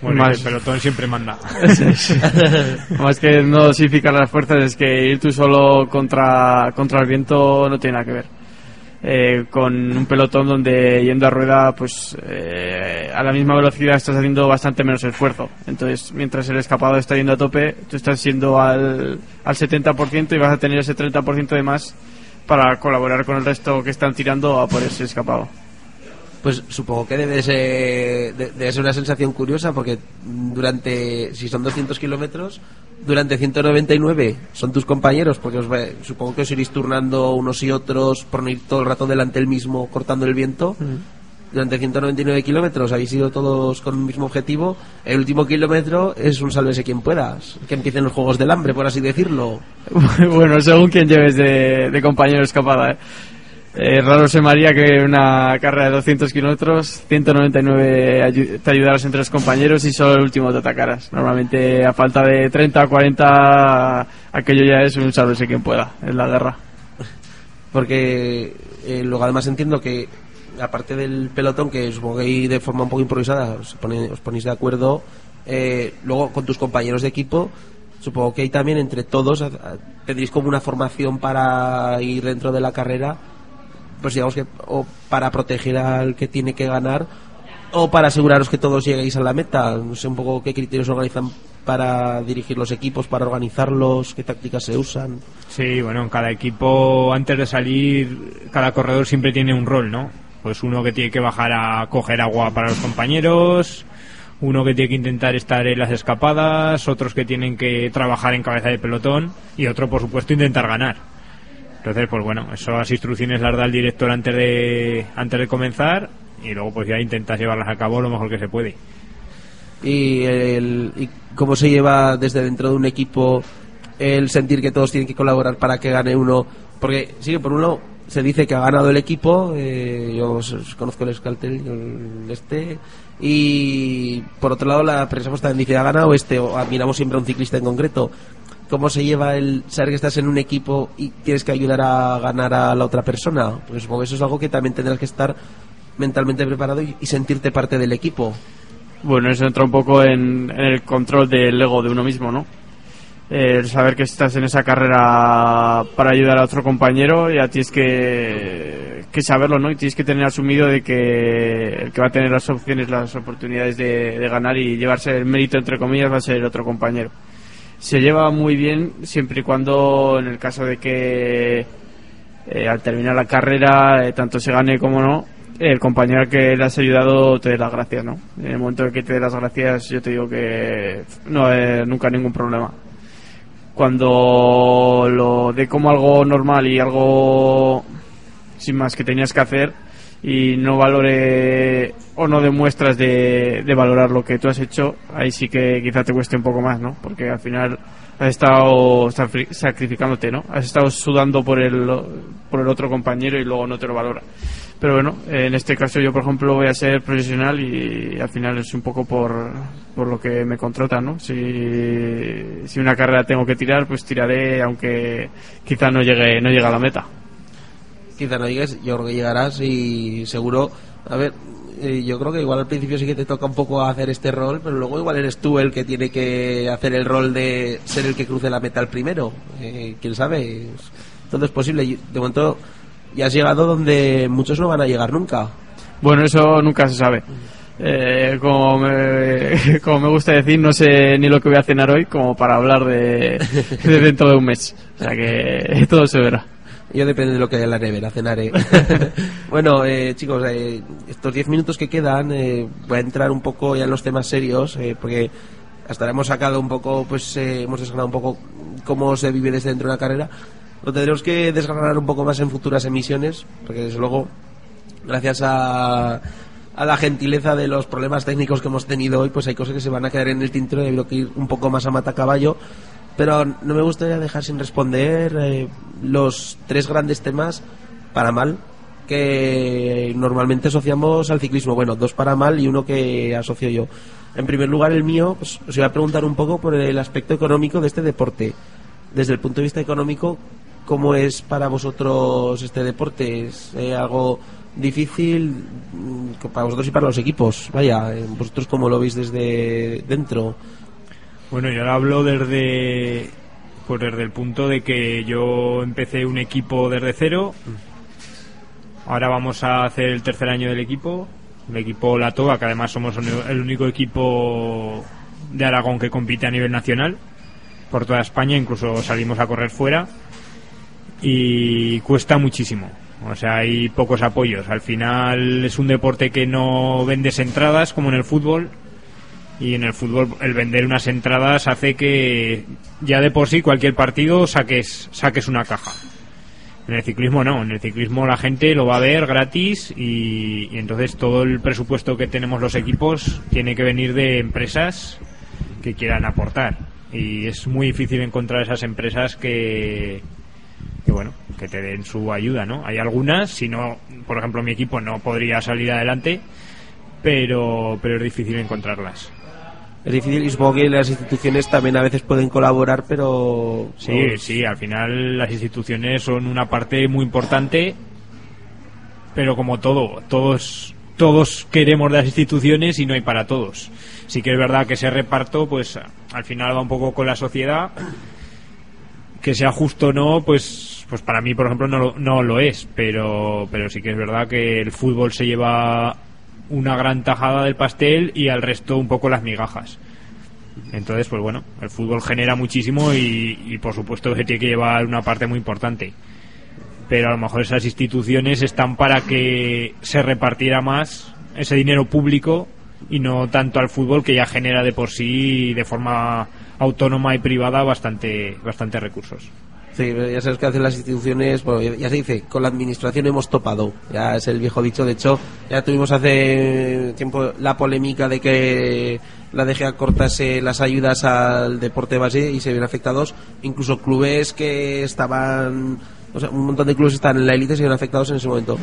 Bueno, Más- el pelotón siempre manda. *laughs* *laughs* Más que no dosificar las fuerzas, es que ir tú solo contra, contra el viento no tiene nada que ver. Eh, con un pelotón donde yendo a rueda, pues eh, a la misma velocidad estás haciendo bastante menos esfuerzo. Entonces, mientras el escapado está yendo a tope, tú estás yendo al, al 70% y vas a tener ese 30% de más para colaborar con el resto que están tirando a por ese escapado. Pues supongo que debe ser, de- debe ser una sensación curiosa porque durante, si son 200 kilómetros, durante 199 son tus compañeros, porque os va- supongo que os iréis turnando unos y otros por no ir todo el rato delante del mismo cortando el viento. Durante 199 kilómetros habéis ido todos con un mismo objetivo. El último kilómetro es un sálvese quien puedas. Que empiecen los juegos del hambre, por así decirlo. *laughs* bueno, según quien lleves de, de compañero escapada. ¿eh? Eh, raro se maría que una carrera de 200 kilómetros, 199 ayu- te ayudaras entre los compañeros y solo el último te atacaras. Normalmente a falta de 30 o 40 aquello ya es un sálvese quien pueda en la guerra. Porque eh, luego además entiendo que aparte del pelotón que supongo que ahí de forma un poco improvisada os, pone- os ponéis de acuerdo eh, luego con tus compañeros de equipo supongo que ahí también entre todos tendréis como una formación para ir dentro de la carrera pues digamos que o para proteger al que tiene que ganar o para aseguraros que todos lleguéis a la meta no sé un poco qué criterios organizan para dirigir los equipos para organizarlos qué tácticas se usan Sí, bueno, en cada equipo, antes de salir, cada corredor siempre tiene un rol, ¿no? Pues uno que tiene que bajar a coger agua para los compañeros, uno que tiene que intentar estar en las escapadas, otros que tienen que trabajar en cabeza de pelotón y otro, por supuesto, intentar ganar. Entonces, pues bueno, esas instrucciones las da el director antes de, antes de comenzar y luego pues ya intentas llevarlas a cabo lo mejor que se puede. y, el, y cómo se lleva desde dentro de un equipo el sentir que todos tienen que colaborar para que gane uno porque sí por uno se dice que ha ganado el equipo eh, yo conozco el Escaltel yo el este y por otro lado la prensa pues también dice ha ganado este o admiramos siempre a un ciclista en concreto cómo se lleva el saber que estás en un equipo y tienes que ayudar a ganar a la otra persona pues supongo que eso es algo que también tendrás que estar mentalmente preparado y- sentirte parte del equipo Bueno, eso entra un poco en, en el control del ego de uno mismo, ¿no? El saber que estás en esa carrera para ayudar a otro compañero, ya tienes que, que saberlo, ¿no? Y tienes que tener asumido de que el que va a tener las opciones, las oportunidades de, de ganar y llevarse el mérito, entre comillas, va a ser el otro compañero. Se lleva muy bien siempre y cuando, en el caso de que eh, al terminar la carrera, eh, tanto se gane como no, el compañero que le has ayudado te dé las gracias, ¿no? En el momento en que te dé las gracias, yo te digo que no hay nunca ningún problema. Cuando lo dé como algo normal y algo sin más que tenías que hacer y no valore o no demuestras de, de valorar lo que tú has hecho, ahí sí que quizá te cueste un poco más, ¿no? Porque al final has estado sacrificándote, ¿no? Has estado sudando por el, por el otro compañero y luego no te lo valora. Pero bueno, en este caso yo, por ejemplo, voy a ser profesional y al final es un poco por, por lo que me contratan, ¿no? Si, si una carrera tengo que tirar, pues tiraré, aunque quizá no llegue, no llegue a la meta. Quizá no llegues, yo creo que llegarás y seguro, a ver, eh, yo creo que igual al principio sí que te toca un poco hacer este rol, pero luego igual eres tú el que tiene que hacer el rol de ser el que cruce la meta al primero, Eh, quién sabe, todo es posible, de momento ya has llegado donde muchos no van a llegar nunca. Bueno, eso nunca se sabe. Eh, como, me, *laughs* como me gusta decir, no sé ni lo que voy a cenar hoy como para hablar de *laughs* dentro de un mes. O sea que *laughs* todo se verá. Yo depende de lo que haya en la nevera, cenaré. *laughs* bueno, eh, chicos, eh, estos 10 minutos que quedan, eh, voy a entrar un poco ya en los temas serios, eh, porque hasta ahora hemos sacado un poco, pues eh, hemos desgranado un poco cómo se vive desde dentro de una carrera. Lo tendremos que desgranar un poco más en futuras emisiones, porque desde luego, gracias a, a la gentileza de los problemas técnicos que hemos tenido hoy, pues hay cosas que se van a quedar en el tintero y ha habido que ir un poco más a matacaballo. Pero no me gustaría dejar sin responder eh, los tres grandes temas para mal que normalmente asociamos al ciclismo. Bueno, dos para mal y uno que asocio yo. En primer lugar, el mío, pues os iba a preguntar un poco por el aspecto económico de este deporte. Desde el punto de vista económico, ¿cómo es para vosotros este deporte? ¿Es eh, algo difícil mm, para vosotros y para los equipos? Vaya, eh, ¿vosotros cómo lo veis desde dentro? Bueno, yo ahora hablo desde pues desde el punto de que yo empecé un equipo desde cero. Ahora vamos a hacer el tercer año del equipo, el equipo La Toga, que además somos el único equipo de Aragón que compite a nivel nacional por toda España, incluso salimos a correr fuera y cuesta muchísimo. O sea, hay pocos apoyos. Al final es un deporte que no vendes entradas como en el fútbol. Y en el fútbol el vender unas entradas hace que ya de por sí cualquier partido saques, saques una caja. En el ciclismo no, en el ciclismo la gente lo va a ver gratis y, entonces todo el presupuesto que tenemos los equipos tiene que venir de empresas que quieran aportar. Y es muy difícil encontrar esas empresas que, que bueno, que te den su ayuda, ¿no? Hay algunas, si no, por ejemplo, mi equipo no podría salir adelante, pero, pero es difícil encontrarlas. Es difícil y supongo que las instituciones también a veces pueden colaborar, pero... Sí, sí, al final las instituciones son una parte muy importante, pero como todo, todos todos queremos de las instituciones y no hay para todos. Sí que es verdad que ese reparto, pues al final va un poco con la sociedad, que sea justo o no, pues pues para mí, por ejemplo, no, lo- no lo es, pero pero sí que es verdad que el fútbol se lleva una gran tajada del pastel y al resto un poco las migajas. Entonces, pues bueno, el fútbol genera muchísimo y, por supuesto que tiene que llevar una parte muy importante. Pero a lo mejor esas instituciones están para que se repartiera más ese dinero público y no tanto al fútbol que ya genera de por sí de forma autónoma y privada bastante bastante recursos. Sí, ya sabes que hacen las instituciones, bueno, ya- ya se dice, con la administración hemos topado, ya es el viejo dicho, de hecho, ya tuvimos hace tiempo la polémica de que la DGA cortase las ayudas al deporte base y se ven afectados, incluso clubes que estaban, o sea, un montón de clubes están en la élite se ven afectados en ese momento.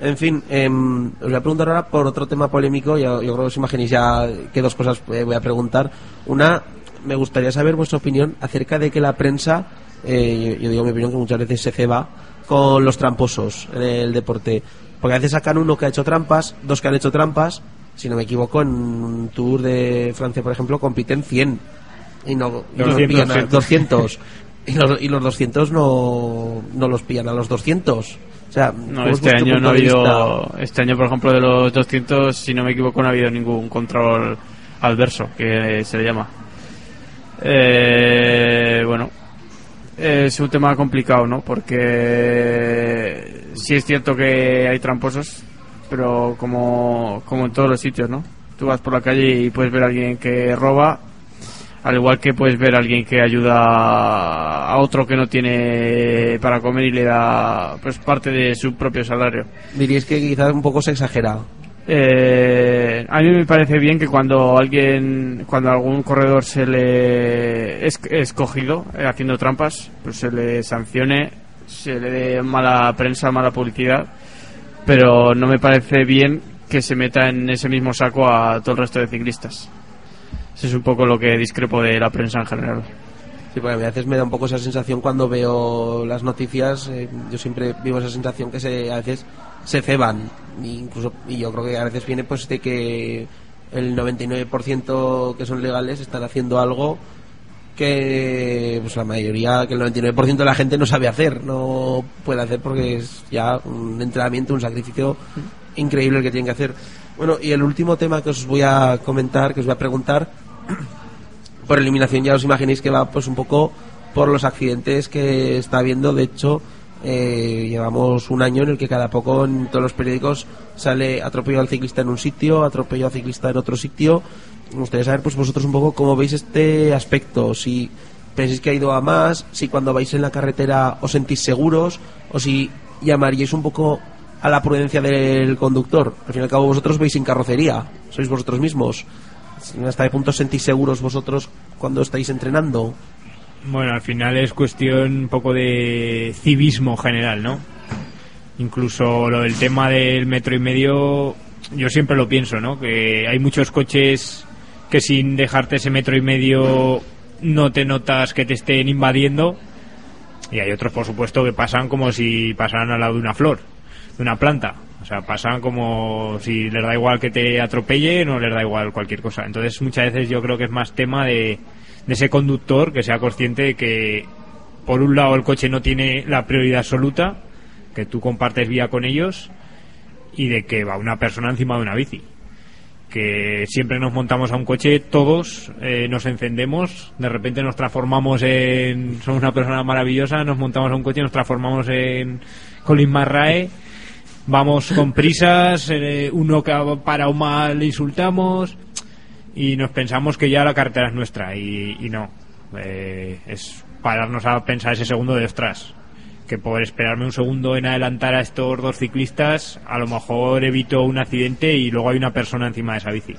En fin, em, os voy a preguntar ahora por otro tema polémico, yo, yo creo que os imaginéis ya que dos cosas eh, voy a preguntar. Una, me gustaría saber vuestra opinión acerca de que la prensa, eh, yo, yo digo mi opinión que muchas veces se ceba con los tramposos en el deporte. Porque a veces sacan uno que ha hecho trampas, dos que han hecho trampas, si no me equivoco, en un tour de Francia, por ejemplo, compiten 100 y no, y no 200, pillan a sí. 200. *laughs* y, los, y los 200 no, no los pillan a los 200. O sea, No, ¿cómo es este año no ha habido. Este año, por ejemplo, de los 200, si no me equivoco, no ha habido ningún control adverso, que se le llama. Eh, bueno, es un tema complicado, ¿no? Porque sí es cierto que hay tramposos, pero como, como en todos los sitios, ¿no? Tú vas por la calle y puedes ver a alguien que roba, al igual que puedes ver a alguien que ayuda a otro que no tiene para comer y le da pues parte de su propio salario. Diríais que quizás un poco se exagera. Eh, a mí me parece bien que cuando alguien, cuando algún corredor se le es escogido eh, haciendo trampas, pues se le sancione, se le dé mala prensa, mala publicidad, pero no me parece bien que se meta en ese mismo saco a todo el resto de ciclistas. Eso es un poco lo que discrepo de la prensa en general. Sí, porque a veces me da un poco esa sensación cuando veo las noticias. eh, yo siempre vivo esa sensación que se, a veces se ceban. Incluso, y yo creo que a veces viene pues de que el 99% que son legales están haciendo algo que pues la mayoría, que el 99% de la gente no sabe hacer, no puede hacer porque es ya un entrenamiento, un sacrificio increíble que tienen que hacer. Bueno, y el último tema que os voy a comentar, que os voy a preguntar, *clears throat* por eliminación ya os imaginéis que va pues un poco por los accidentes que está habiendo de hecho eh, llevamos un año en el que cada poco en todos los periódicos sale atropello al ciclista en un sitio atropello al ciclista en otro sitio. Me gustaría saber pues vosotros un poco cómo veis este aspecto. Si pensáis que ha ido a más si cuando vais en la carretera os sentís seguros o si llamaríais un poco a la prudencia del conductor. Al fin y al cabo vosotros veis sin carrocería sois vosotros mismos. ¿Hasta qué punto sentís seguros vosotros cuando estáis entrenando? Bueno, al final es cuestión un poco de civismo general, ¿no? Incluso lo del tema del metro y medio, yo siempre lo pienso, ¿no? Que hay muchos coches que sin dejarte ese metro y medio no te notas que te estén invadiendo y hay otros, por supuesto, que pasan como si pasaran al lado de una flor, de una planta. O sea, pasan como si les da igual que te atropellen o les da igual cualquier cosa. Entonces, muchas veces yo creo que es más tema de, de ese conductor que sea consciente de que, por un lado, el coche no tiene la prioridad absoluta, que tú compartes vía con ellos, y de que va una persona encima de una bici. que siempre nos montamos a un coche, todos eh, nos encendemos, de repente nos transformamos en. Somos una persona maravillosa, nos montamos a un coche, nos transformamos en Colin Marrae, vamos con prisas, eh, uno que ha parado mal le insultamos y nos pensamos que ya la carretera es nuestra y, y no. Eh, es pararnos a pensar ese segundo de ostras que por esperarme un segundo en adelantar a estos dos ciclistas, a lo mejor evito un accidente y luego hay una persona encima de esa bici.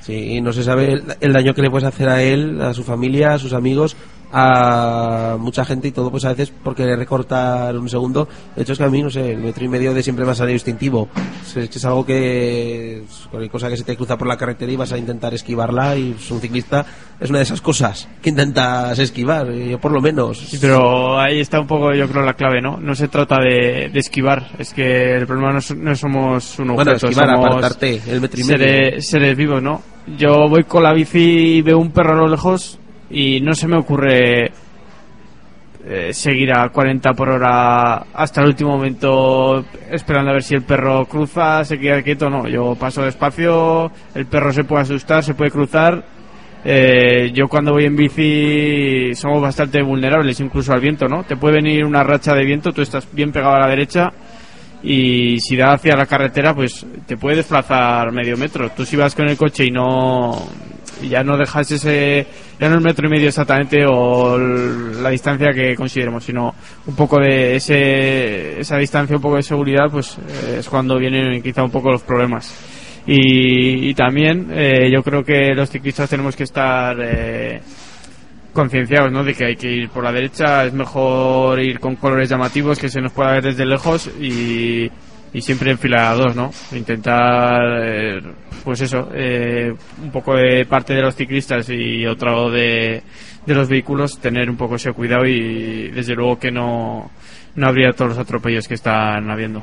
Sí, y no se sabe el, el daño que le puedes hacer a él, a su familia, a sus amigos, a mucha gente y todo, pues a veces porque le recortar un segundo. De hecho, es que a mí, no sé, el metro y medio de siempre me ha salido instintivo. Es, que es algo que, cualquier cosa que se te cruza por la carretera y vas a intentar esquivarla y pues, un ciclista es una de esas cosas que intentas esquivar, y yo por lo menos. Sí, pero ahí está un poco, yo creo, la clave, ¿no? No se trata de, de esquivar, es que el problema no, es- no somos un objeto, Bueno, esquivar, somos apartarte, el metro y medio. seres, seres vivos, ¿no? Yo voy con la bici y veo un perro a lo lejos y no se me ocurre eh, seguir a 40 por hora hasta el último momento esperando a ver si el perro cruza, se queda quieto, no, yo paso despacio, el perro se puede asustar, se puede cruzar. Eh, yo cuando voy en bici somos bastante vulnerables incluso al viento, ¿no? Te puede venir una racha de viento, tú estás bien pegado a la derecha y si da hacia la carretera pues te puede desplazar medio metro. Tú si vas con el coche y no y ya no dejas ese ya no el metro y medio exactamente o la distancia que consideremos, sino un poco de ese esa distancia, un poco de seguridad, pues eh, es cuando vienen quizá un poco los problemas. Y, y también eh, yo creo que los ciclistas tenemos que estar eh, concienciados ¿no? de que hay que ir por la derecha, es mejor ir con colores llamativos que se nos pueda ver desde lejos y, y siempre en fila dos, ¿no? Intentar, eh, pues eso, eh, un poco de parte de los ciclistas y otro de, de los vehículos, tener un poco ese cuidado y desde luego que no, no habría todos los atropellos que están habiendo.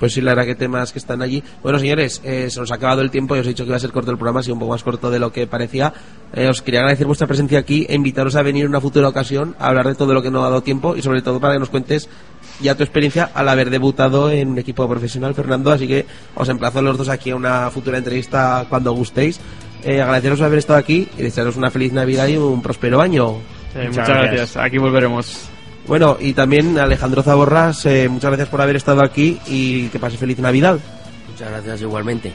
Pues sí, la verdad que temas que están allí. Bueno, señores, eh, se nos ha acabado el tiempo y os he dicho que iba a ser corto el programa, ha un poco más corto de lo que parecía. Eh, os quería agradecer vuestra presencia aquí e invitaros a venir en una futura ocasión a hablar de todo lo que no ha dado tiempo y sobre todo para que nos cuentes ya tu experiencia al haber debutado en un equipo profesional, Fernando. Así que os emplazo a los dos aquí a una futura entrevista cuando gustéis. Eh, agradeceros haber estado aquí y desearos una feliz Navidad y un próspero año. Eh, muchas gracias. Aquí volveremos. Bueno, y también Alejandro Zaborras, eh, muchas gracias por haber estado aquí y que pase feliz Navidad. Muchas gracias igualmente.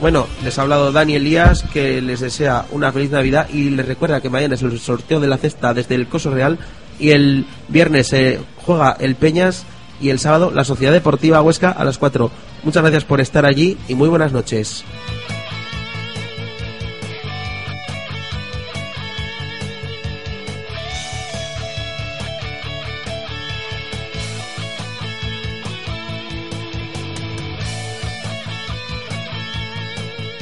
Bueno, les ha hablado Dani Elías, que les desea una feliz Navidad y les recuerda que mañana es el sorteo de la cesta desde el Coso Real y el viernes se juega el Peñas y el sábado la Sociedad Deportiva Huesca a las 4. Muchas gracias por estar allí y muy buenas noches.